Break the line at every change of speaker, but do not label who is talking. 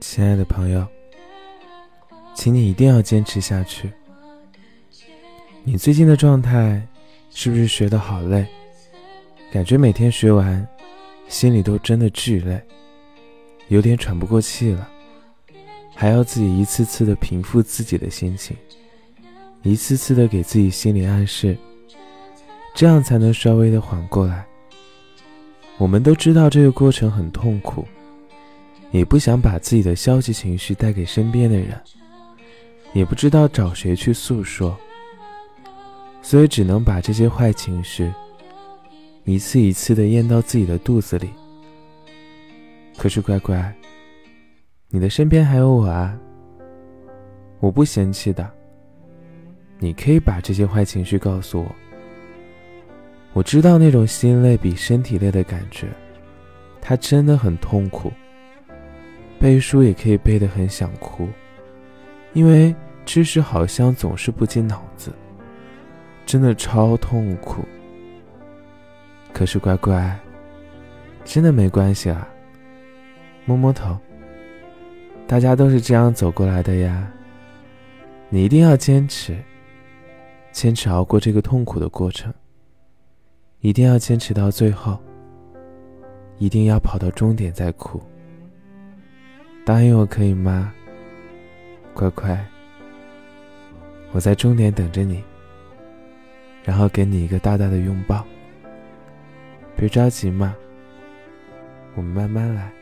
亲爱的朋友，请你一定要坚持下去。你最近的状态是不是学得好累？感觉每天学完，心里都真的巨累，有点喘不过气了，还要自己一次次的平复自己的心情，一次次的给自己心理暗示，这样才能稍微的缓过来。我们都知道这个过程很痛苦。也不想把自己的消极情绪带给身边的人，也不知道找谁去诉说，所以只能把这些坏情绪一次一次的咽到自己的肚子里。可是乖乖，你的身边还有我啊，我不嫌弃的。你可以把这些坏情绪告诉我，我知道那种心累比身体累的感觉，它真的很痛苦。背书也可以背得很想哭，因为知识好像总是不进脑子，真的超痛苦。可是乖乖，真的没关系啊，摸摸头。大家都是这样走过来的呀，你一定要坚持，坚持熬过这个痛苦的过程，一定要坚持到最后，一定要跑到终点再哭。答应我可以吗，乖乖？我在终点等着你，然后给你一个大大的拥抱。别着急嘛，我们慢慢来。